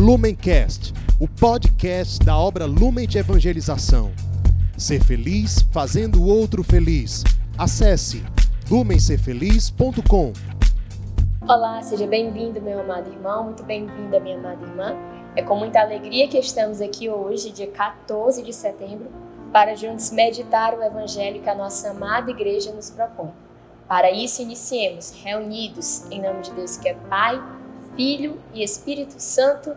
Lumencast, o podcast da obra Lumen de Evangelização. Ser feliz fazendo o outro feliz. Acesse lumencerfeliz.com. Olá, seja bem-vindo, meu amado irmão, muito bem-vinda, minha amada irmã. É com muita alegria que estamos aqui hoje, dia 14 de setembro, para juntos meditar o evangelho que a nossa amada igreja nos propõe. Para isso, iniciemos reunidos em nome de Deus que é Pai, Filho e Espírito Santo.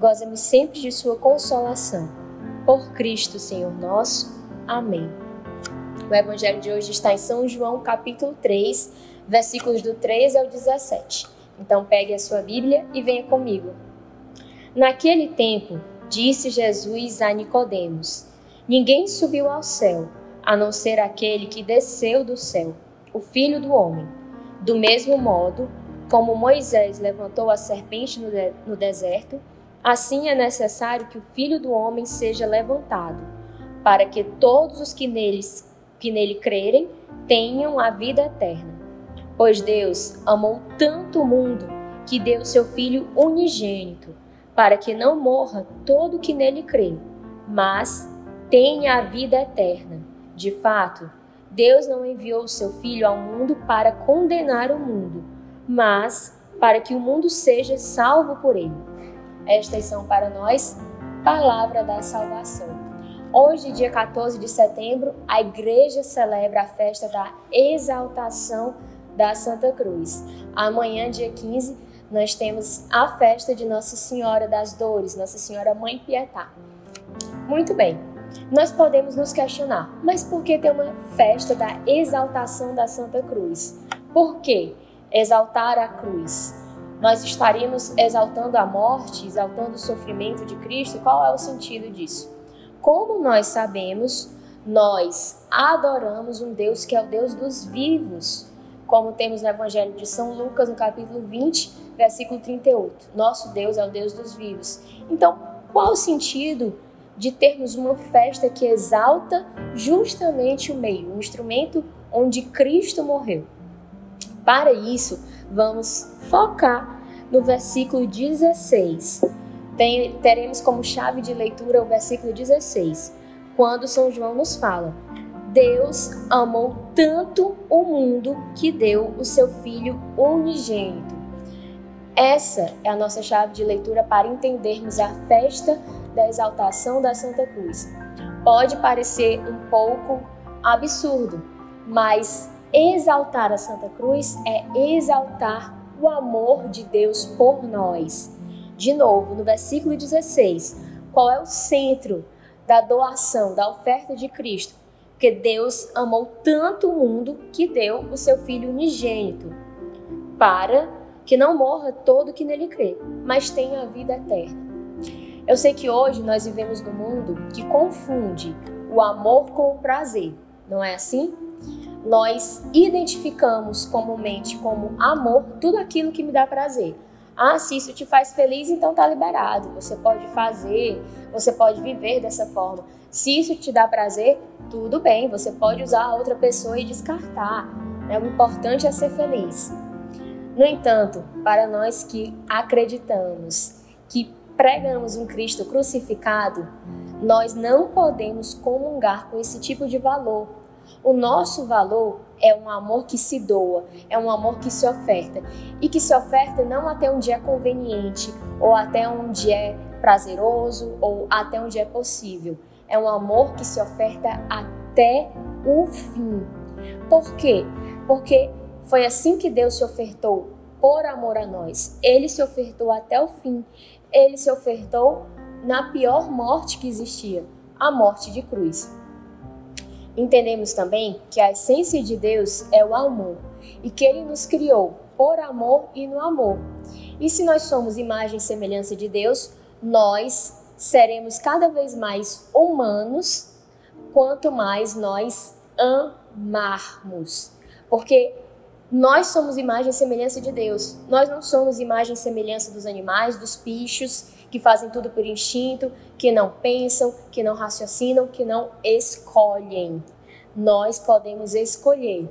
gozemos sempre de sua consolação. Por Cristo, Senhor nosso. Amém. O evangelho de hoje está em São João, capítulo 3, versículos do 13 ao 17. Então pegue a sua Bíblia e venha comigo. Naquele tempo, disse Jesus a Nicodemos: Ninguém subiu ao céu, a não ser aquele que desceu do céu, o Filho do homem. Do mesmo modo, como Moisés levantou a serpente no, de no deserto, Assim é necessário que o Filho do Homem seja levantado, para que todos os que, neles, que nele crerem tenham a vida eterna. Pois Deus amou tanto o mundo que deu seu Filho unigênito, para que não morra todo o que nele crê, mas tenha a vida eterna. De fato, Deus não enviou seu Filho ao mundo para condenar o mundo, mas para que o mundo seja salvo por ele. Estas são para nós palavra da salvação. Hoje, dia 14 de setembro, a igreja celebra a festa da exaltação da Santa Cruz. Amanhã, dia 15, nós temos a festa de Nossa Senhora das Dores, Nossa Senhora Mãe Pietá. Muito bem, nós podemos nos questionar, mas por que ter uma festa da exaltação da Santa Cruz? Por que exaltar a cruz? Nós estaríamos exaltando a morte, exaltando o sofrimento de Cristo? Qual é o sentido disso? Como nós sabemos, nós adoramos um Deus que é o Deus dos vivos, como temos no Evangelho de São Lucas, no capítulo 20, versículo 38. Nosso Deus é o Deus dos vivos. Então, qual o sentido de termos uma festa que exalta justamente o meio, o instrumento onde Cristo morreu? Para isso, vamos focar no versículo 16. Tem, teremos como chave de leitura o versículo 16, quando São João nos fala: Deus amou tanto o mundo que deu o seu Filho unigênito. Essa é a nossa chave de leitura para entendermos a festa da exaltação da Santa Cruz. Pode parecer um pouco absurdo, mas Exaltar a Santa Cruz é exaltar o amor de Deus por nós. De novo, no versículo 16, qual é o centro da doação, da oferta de Cristo? Porque Deus amou tanto o mundo que deu o seu Filho unigênito, para que não morra todo que nele crê, mas tenha a vida eterna. Eu sei que hoje nós vivemos num mundo que confunde o amor com o prazer, não é assim? Nós identificamos comumente como amor tudo aquilo que me dá prazer. Ah, se isso te faz feliz, então tá liberado. Você pode fazer, você pode viver dessa forma. Se isso te dá prazer, tudo bem, você pode usar a outra pessoa e descartar. Né? O importante é ser feliz. No entanto, para nós que acreditamos, que pregamos um Cristo crucificado, nós não podemos comungar com esse tipo de valor o nosso valor é um amor que se doa, é um amor que se oferta e que se oferta não até onde é conveniente ou até onde é prazeroso ou até onde é possível. É um amor que se oferta até o fim. Por quê? Porque foi assim que Deus se ofertou por amor a nós. Ele se ofertou até o fim. Ele se ofertou na pior morte que existia, a morte de cruz. Entendemos também que a essência de Deus é o amor e que ele nos criou por amor e no amor. E se nós somos imagem e semelhança de Deus, nós seremos cada vez mais humanos quanto mais nós amarmos. Porque nós somos imagem e semelhança de Deus. Nós não somos imagem e semelhança dos animais, dos bichos, que fazem tudo por instinto, que não pensam, que não raciocinam, que não escolhem. Nós podemos escolher.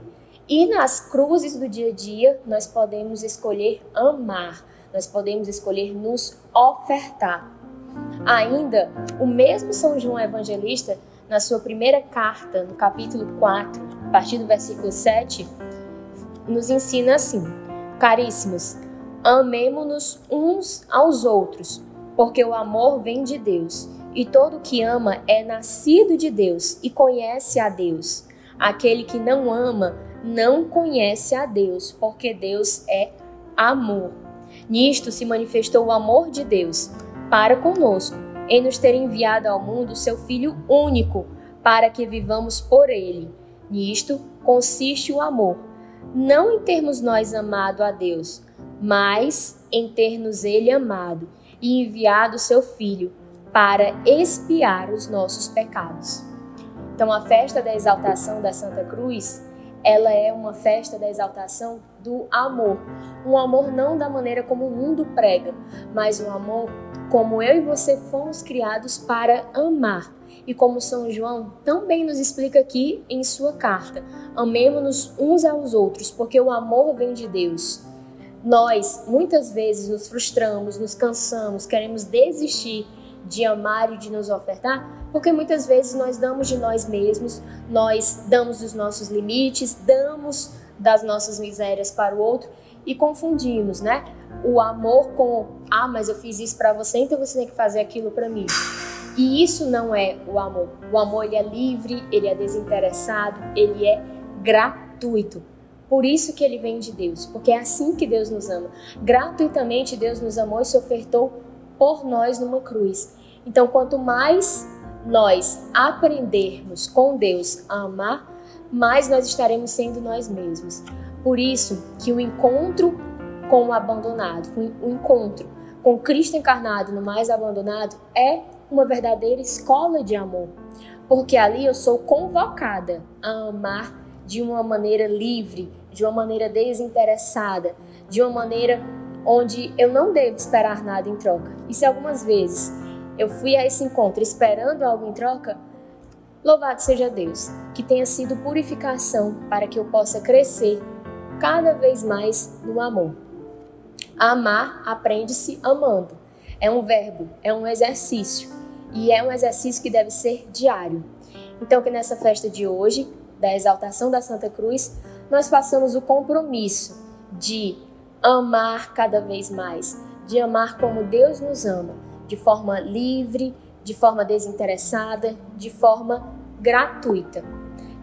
E nas cruzes do dia a dia, nós podemos escolher amar, nós podemos escolher nos ofertar. Ainda, o mesmo São João Evangelista, na sua primeira carta, no capítulo 4, a partir do versículo 7, nos ensina assim: Caríssimos, amemo-nos uns aos outros, porque o amor vem de Deus, e todo que ama é nascido de Deus e conhece a Deus. Aquele que não ama não conhece a Deus, porque Deus é amor. Nisto se manifestou o amor de Deus para conosco, em nos ter enviado ao mundo seu Filho único, para que vivamos por ele. Nisto consiste o amor não em termos nós amado a Deus, mas em termos Ele amado e enviado seu Filho para expiar os nossos pecados. Então, a festa da exaltação da Santa Cruz, ela é uma festa da exaltação do amor. Um amor não da maneira como o mundo prega, mas um amor como eu e você fomos criados para amar e como São João também nos explica aqui em sua carta. Amemos-nos uns aos outros, porque o amor vem de Deus. Nós muitas vezes nos frustramos, nos cansamos, queremos desistir de amar e de nos ofertar, porque muitas vezes nós damos de nós mesmos, nós damos dos nossos limites, damos das nossas misérias para o outro e confundimos, né? O amor com ah, mas eu fiz isso para você, então você tem que fazer aquilo para mim. E isso não é o amor. O amor ele é livre, ele é desinteressado, ele é gratuito. Por isso que ele vem de Deus, porque é assim que Deus nos ama. Gratuitamente Deus nos amou e se ofertou por nós numa cruz. Então, quanto mais nós aprendermos com Deus a amar, mais nós estaremos sendo nós mesmos. Por isso que o encontro com o abandonado, o encontro com Cristo encarnado no mais abandonado é uma verdadeira escola de amor, porque ali eu sou convocada a amar de uma maneira livre, de uma maneira desinteressada, de uma maneira onde eu não devo esperar nada em troca. E se algumas vezes eu fui a esse encontro esperando algo em troca, louvado seja Deus, que tenha sido purificação para que eu possa crescer cada vez mais no amor. Amar aprende-se amando. É um verbo, é um exercício e é um exercício que deve ser diário. Então, que nessa festa de hoje, da exaltação da Santa Cruz, nós façamos o compromisso de amar cada vez mais, de amar como Deus nos ama, de forma livre, de forma desinteressada, de forma gratuita,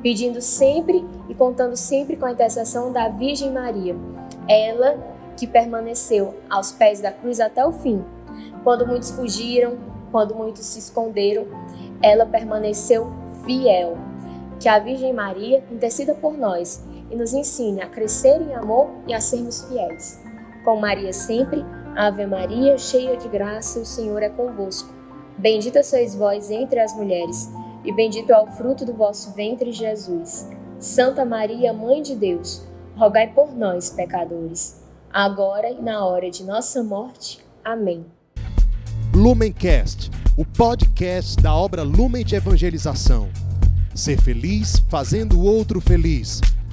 pedindo sempre e contando sempre com a intercessão da Virgem Maria, ela que permaneceu aos pés da cruz até o fim. Quando muitos fugiram, quando muitos se esconderam, ela permaneceu fiel. Que a Virgem Maria interceda por nós e nos ensine a crescer em amor e a sermos fiéis. Com Maria sempre, Ave Maria, cheia de graça, o Senhor é convosco. Bendita sois vós entre as mulheres, e bendito é o fruto do vosso ventre, Jesus. Santa Maria, Mãe de Deus, rogai por nós, pecadores, agora e na hora de nossa morte. Amém. Lumencast, o podcast da obra Lumen de Evangelização. Ser feliz fazendo o outro feliz.